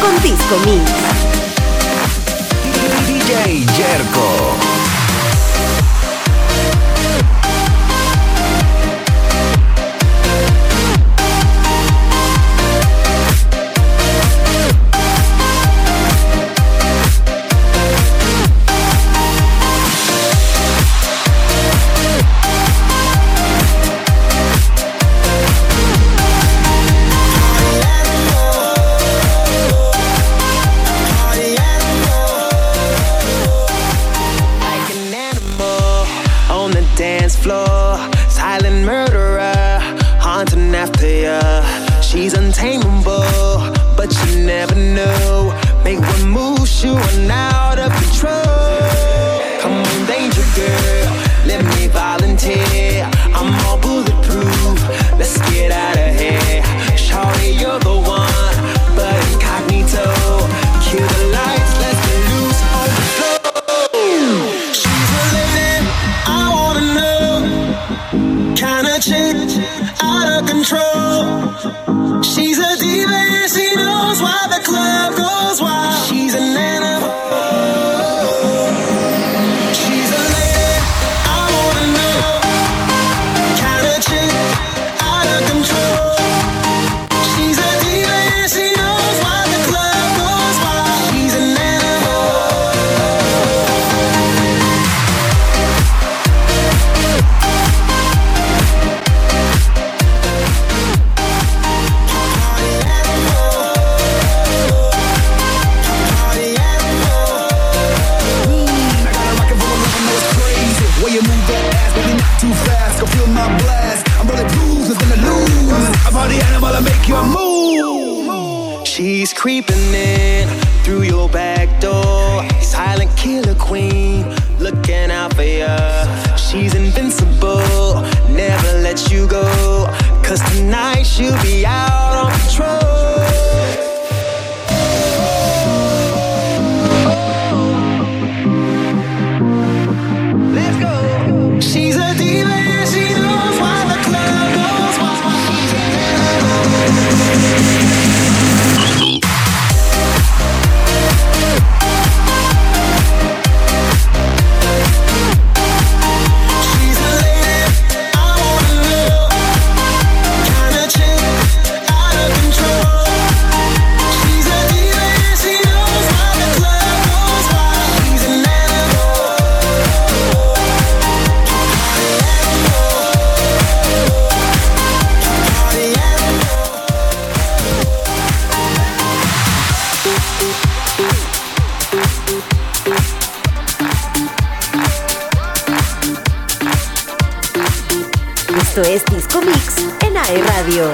con Disco Mix. DJ Jerko. night she'll be out on patrol. Radio.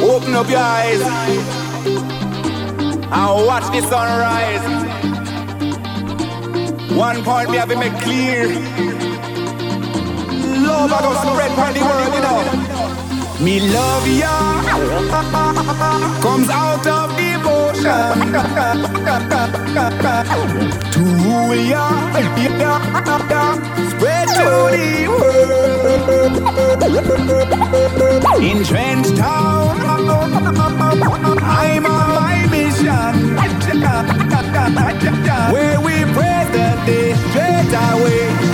Open up your eyes and watch the sunrise. One point we have to make clear love I go spread by the world, you know. Me love ya comes out of devotion to rule ya, spread to the world. In Trench Town, I'm on my mission where we pray the day straight away.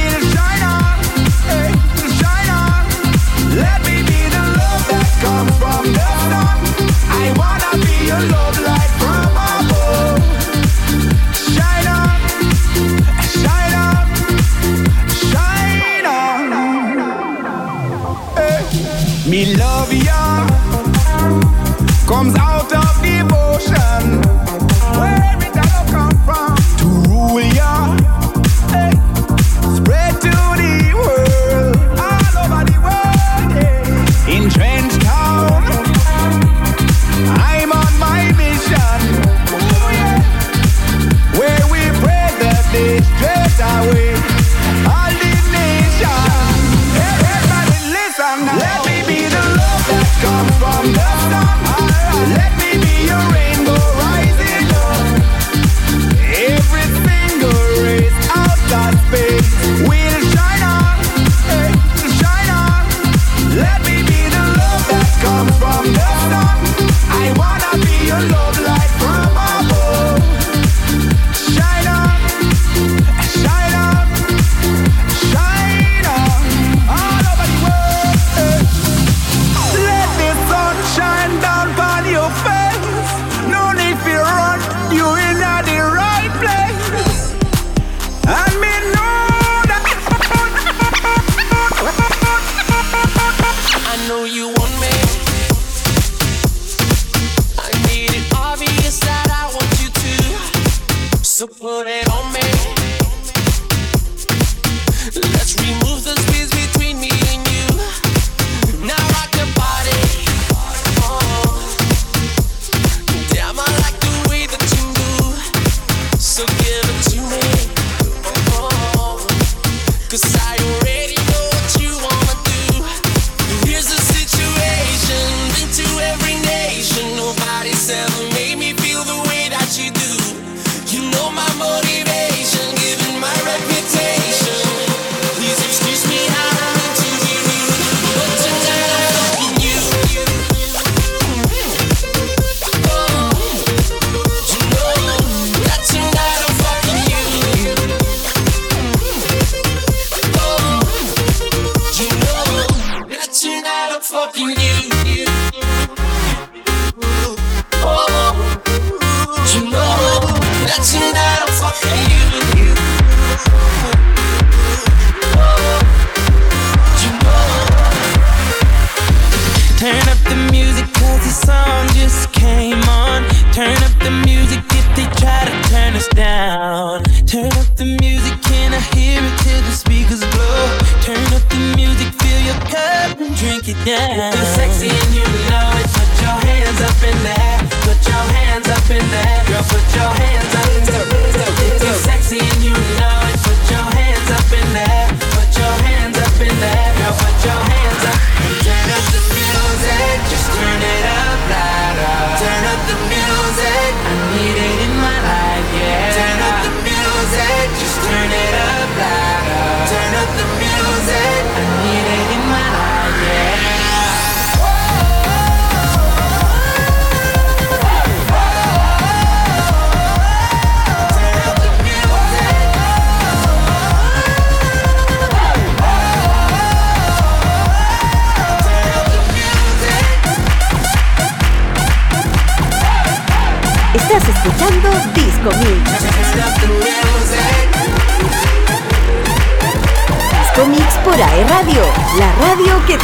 To put it.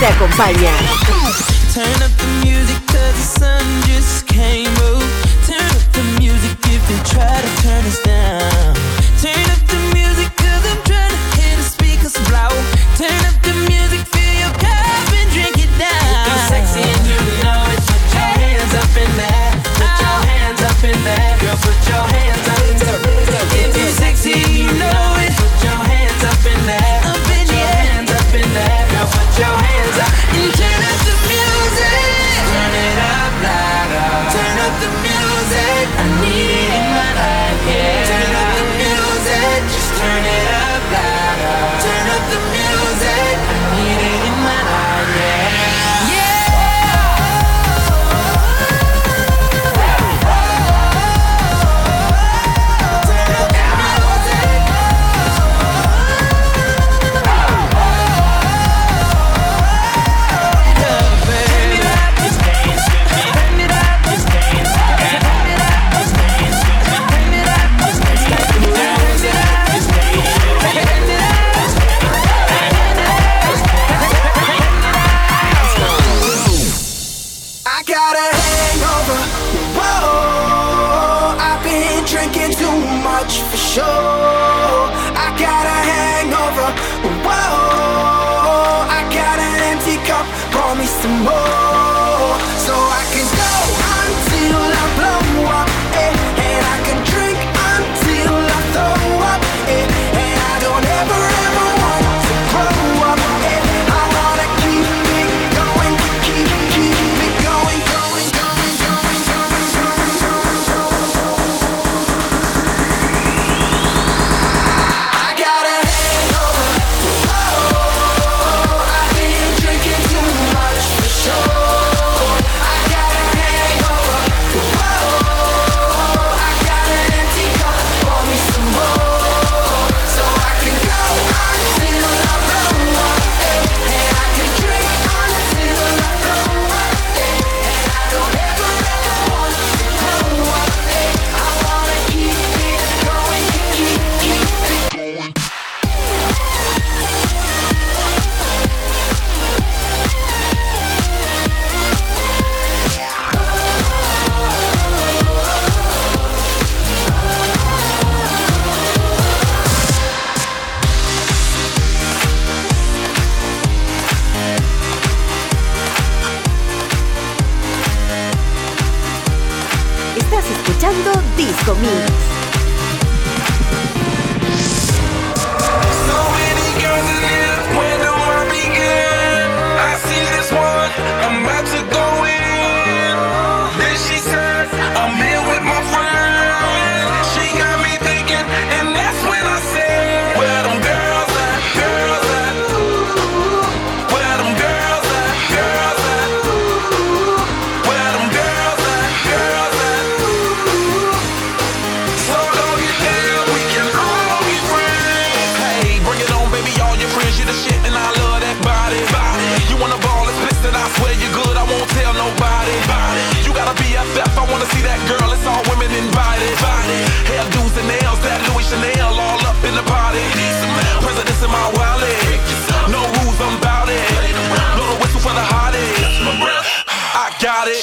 te acompaña.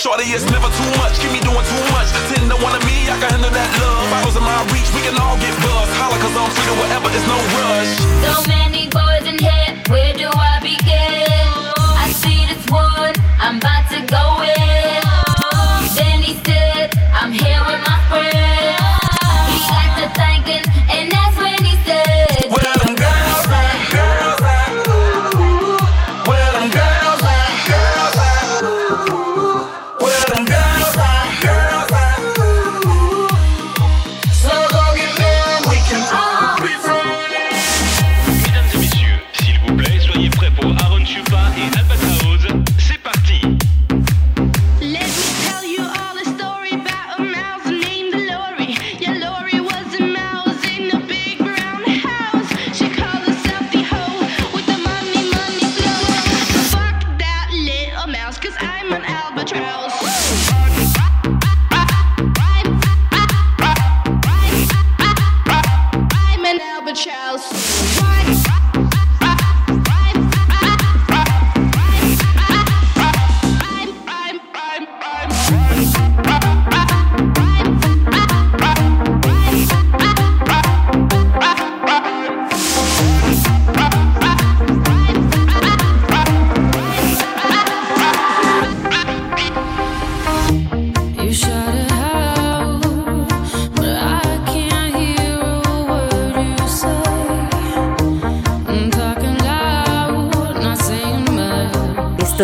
Shorty, it's never too much. Keep me doing too much. Ten to one of me, I can handle that love. Bottles in my reach, we can all get buzzed. Holla, cause I'm free to whatever, it's no rush. So many.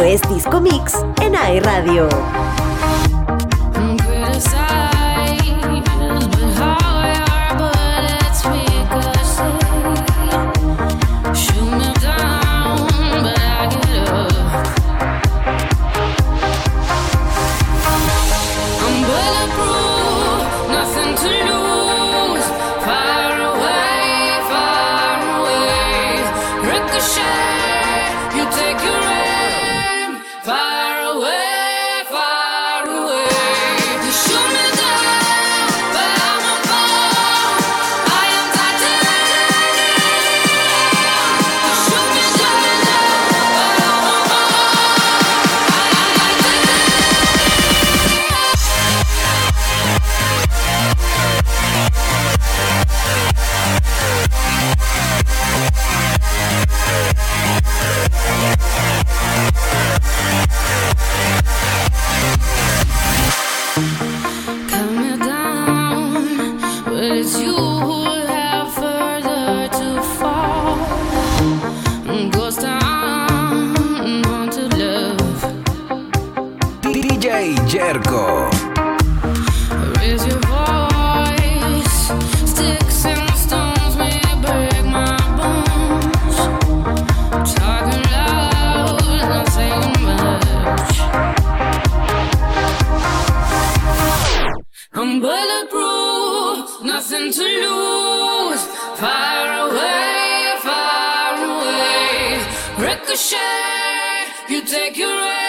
Es Disco Mix en AE Radio. you take your.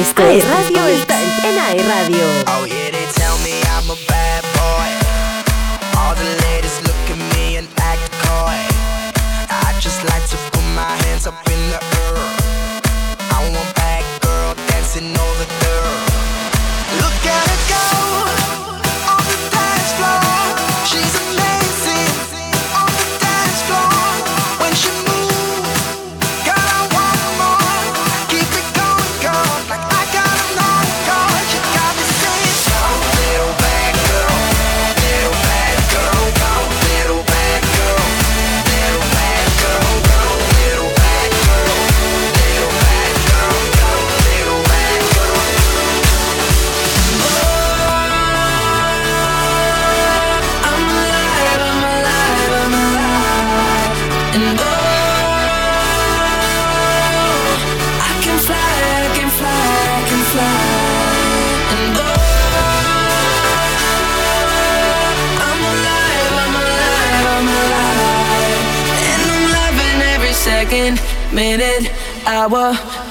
Esto es e Radio está en A Radio.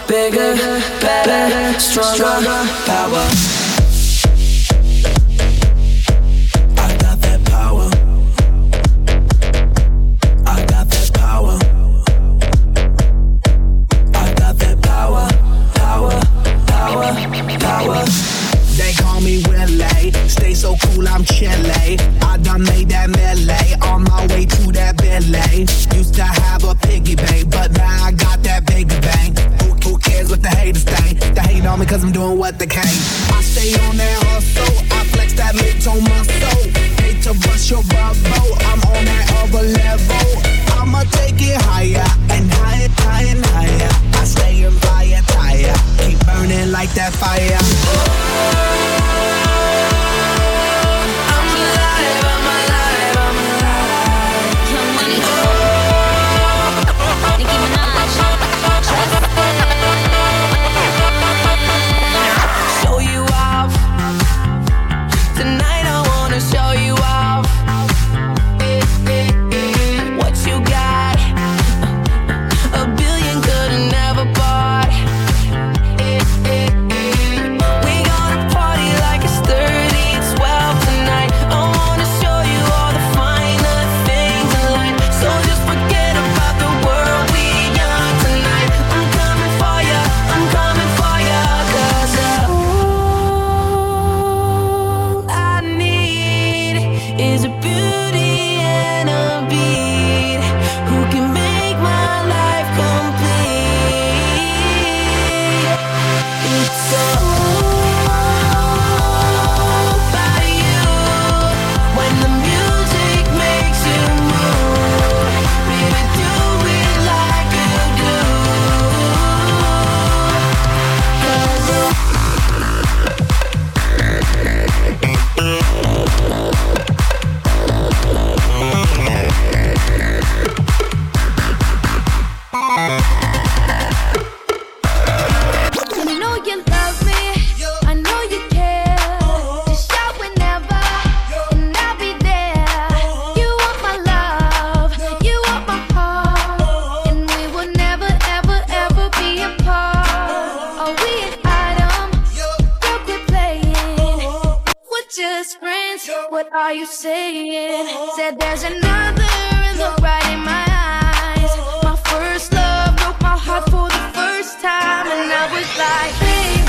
bigger, better, stronger, power. burst your bubble. I'm on that other level. I'ma take it higher and higher, higher higher. I fire, tire. Keep burning like that fire. sure what are you saying? Oh. Said there's another in the right in my eyes. My first love broke my heart for the first time, and I was like, baby.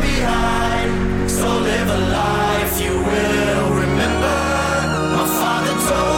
behind, so live a life you will remember. My father told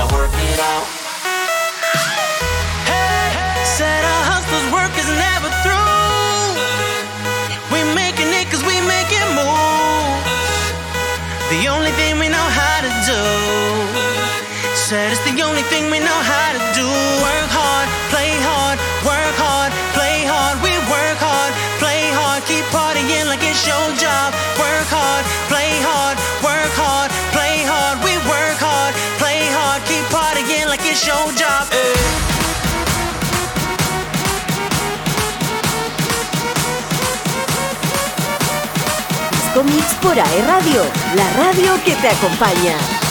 Mix por AE Radio, la radio que te acompaña.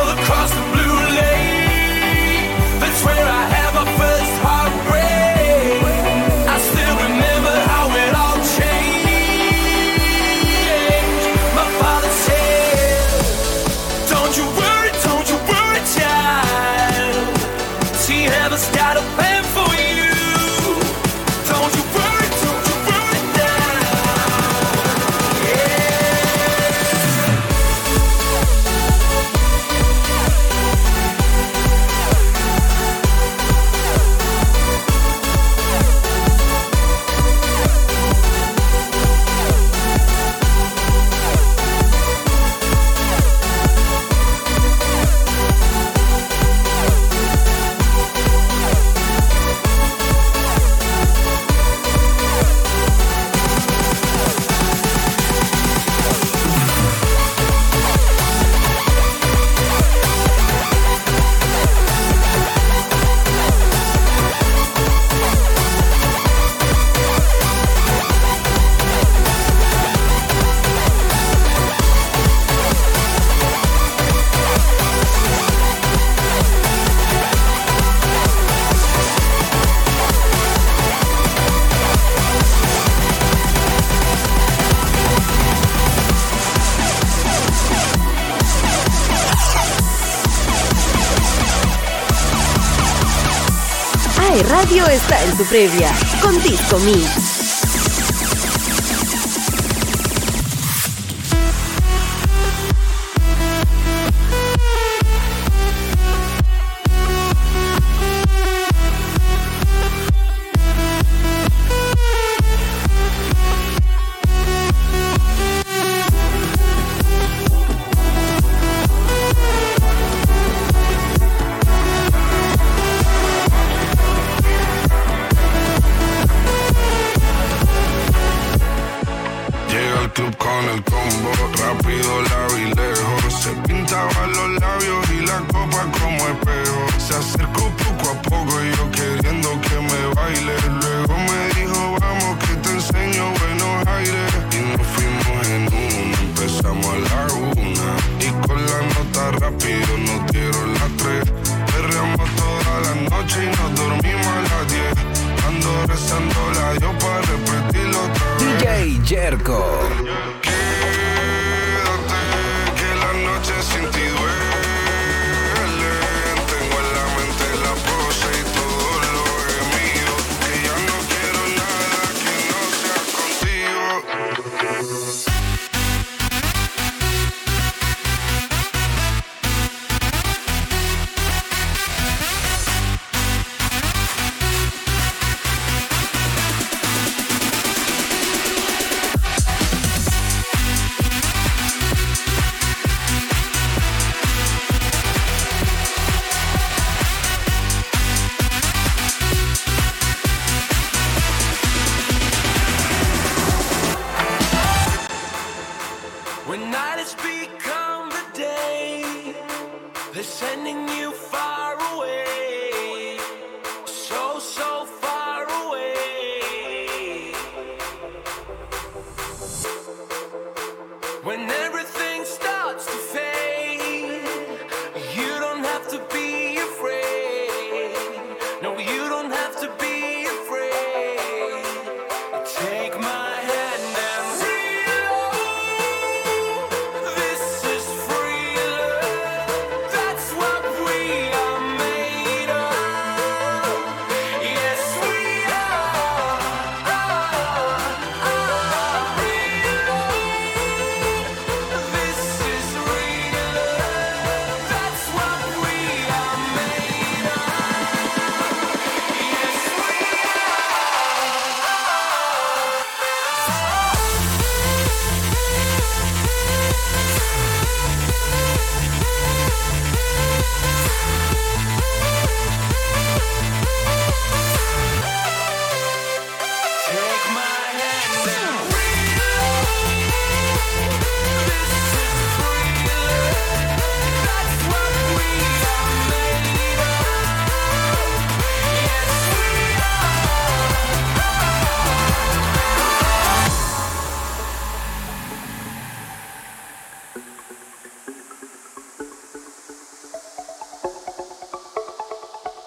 previa con Disco Mix.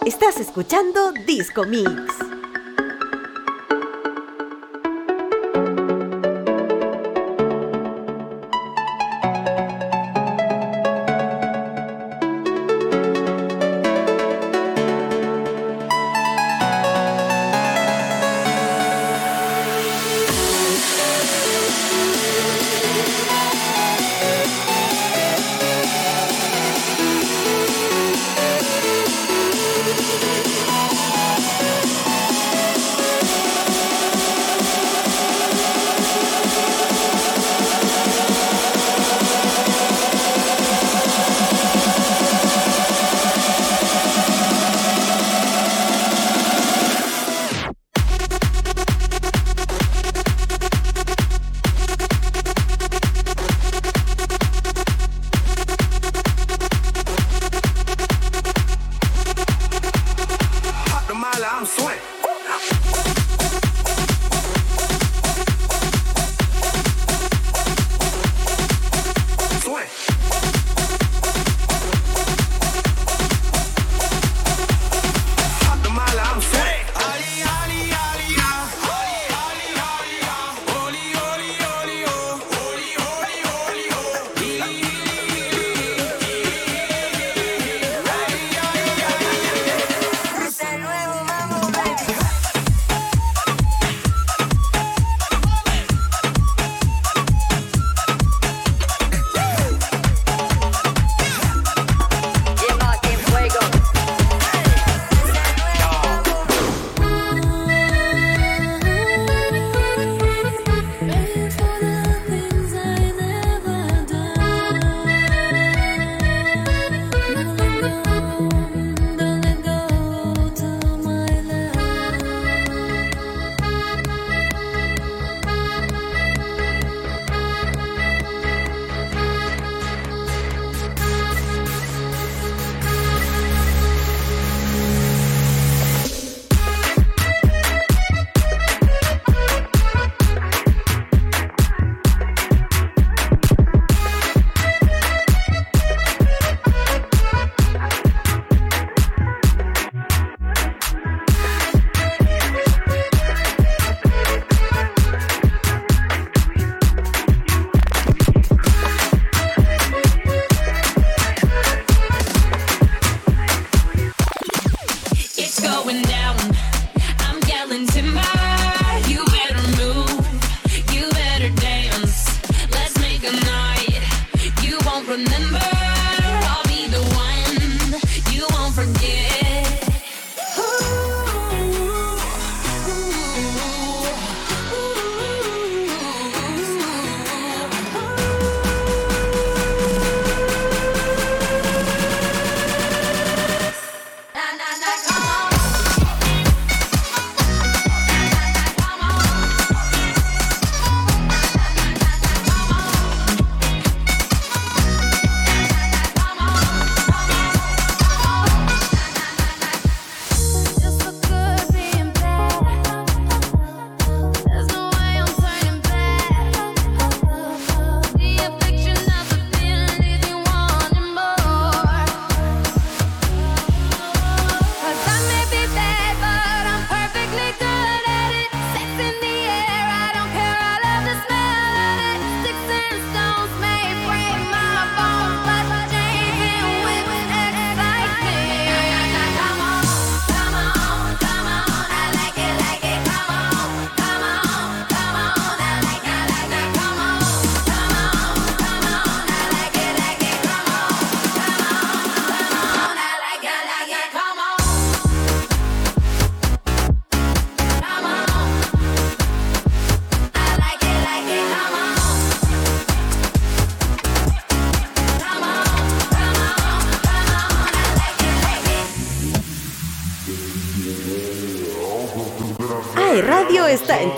Estás escuchando Disco Mix.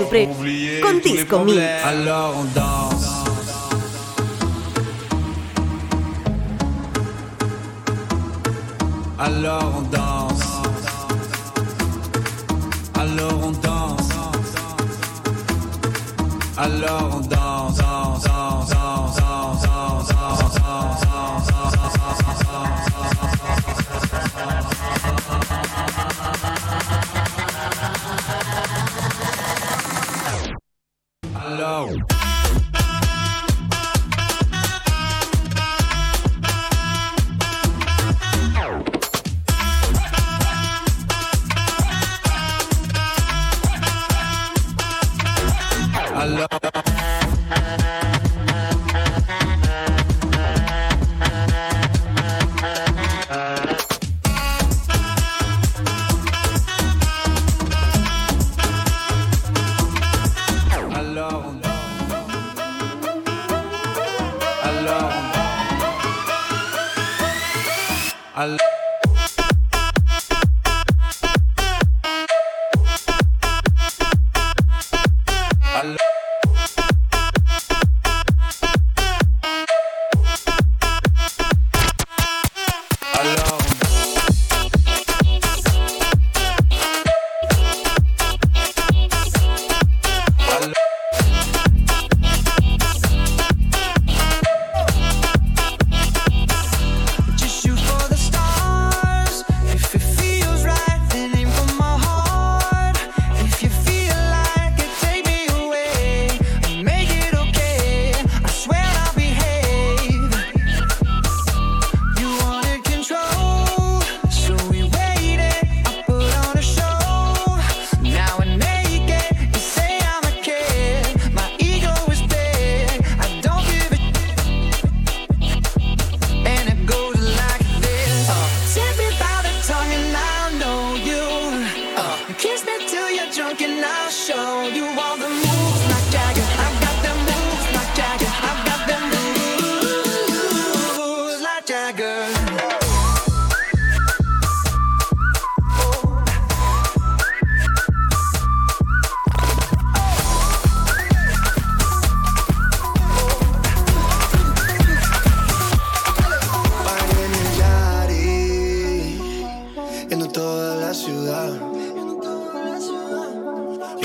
surprise. Con Disco Mix.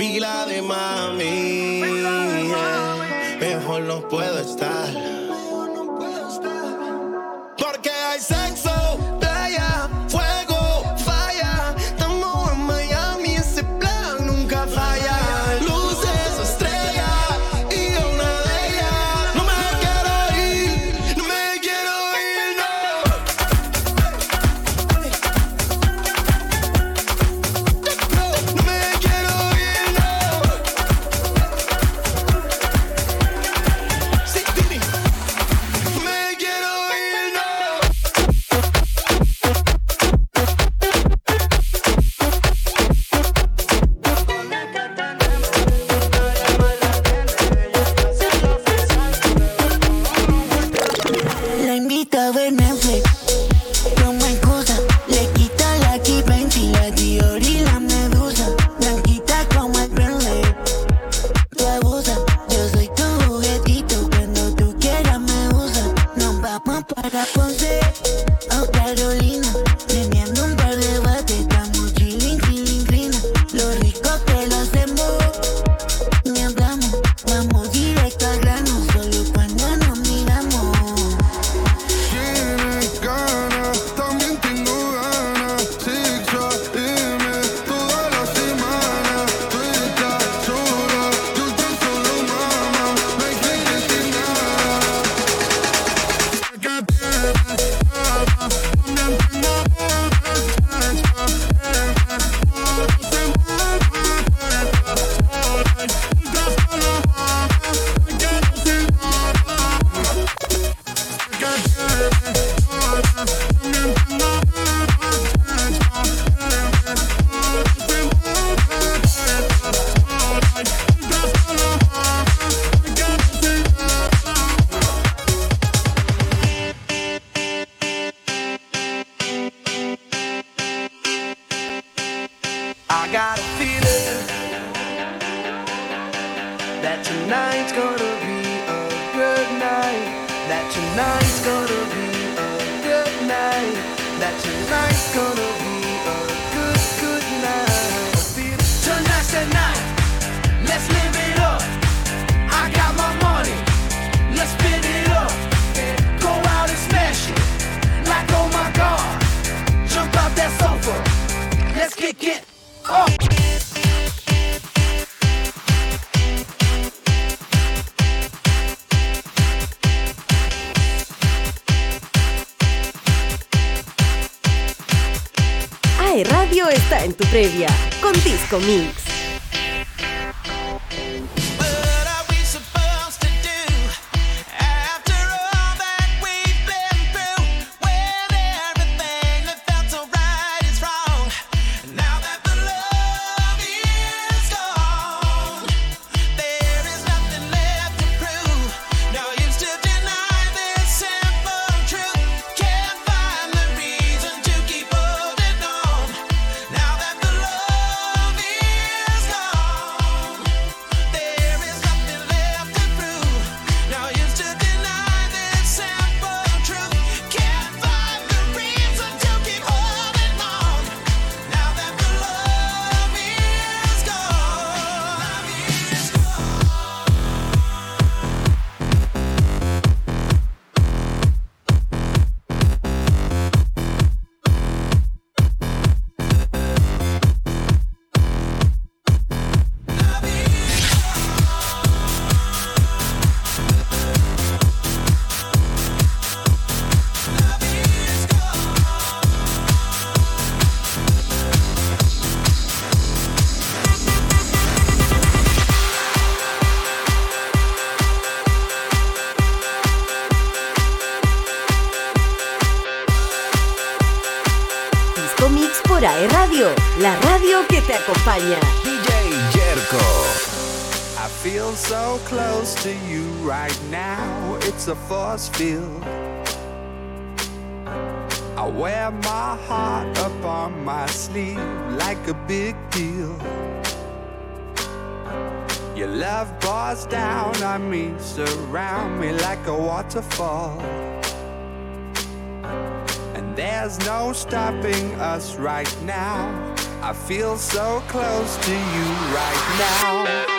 pila de mami. Mejor no puedo estar. conmigo. to fall. And there's no stopping us right now. I feel so close to you right now.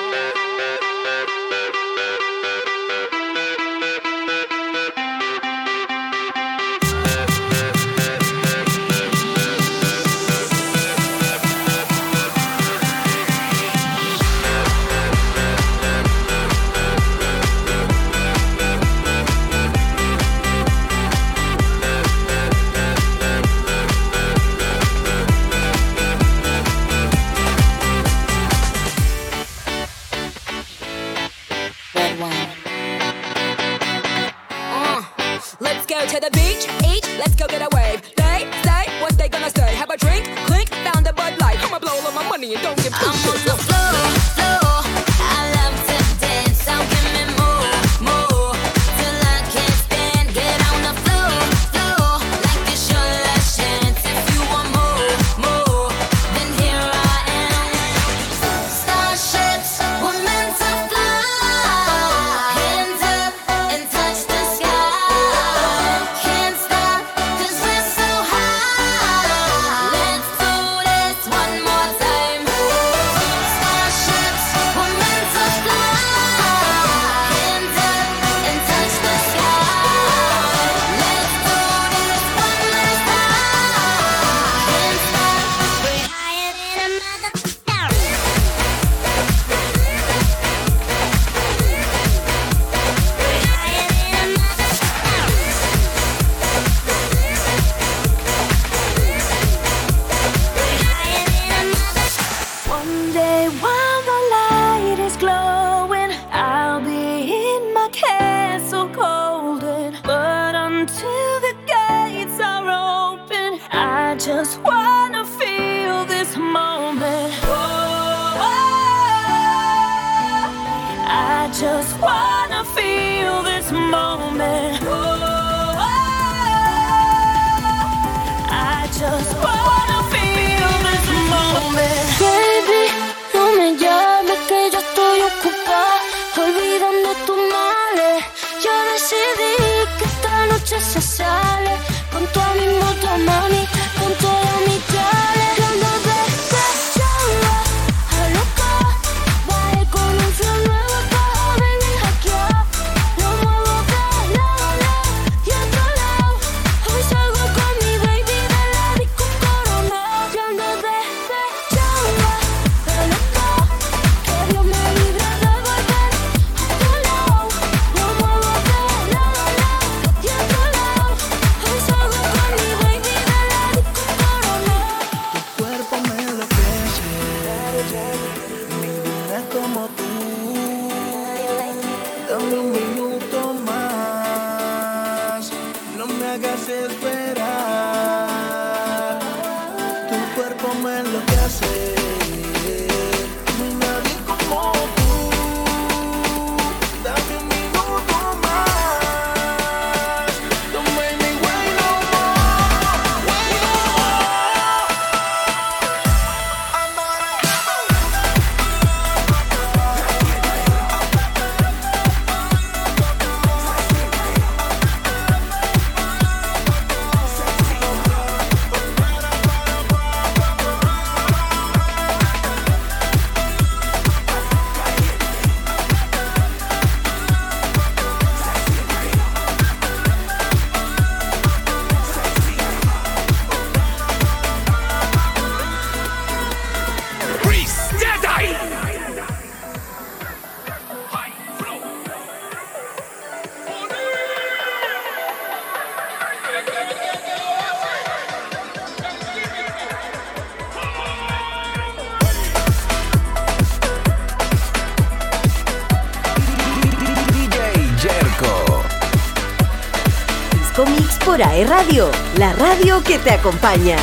La radio que te acompaña.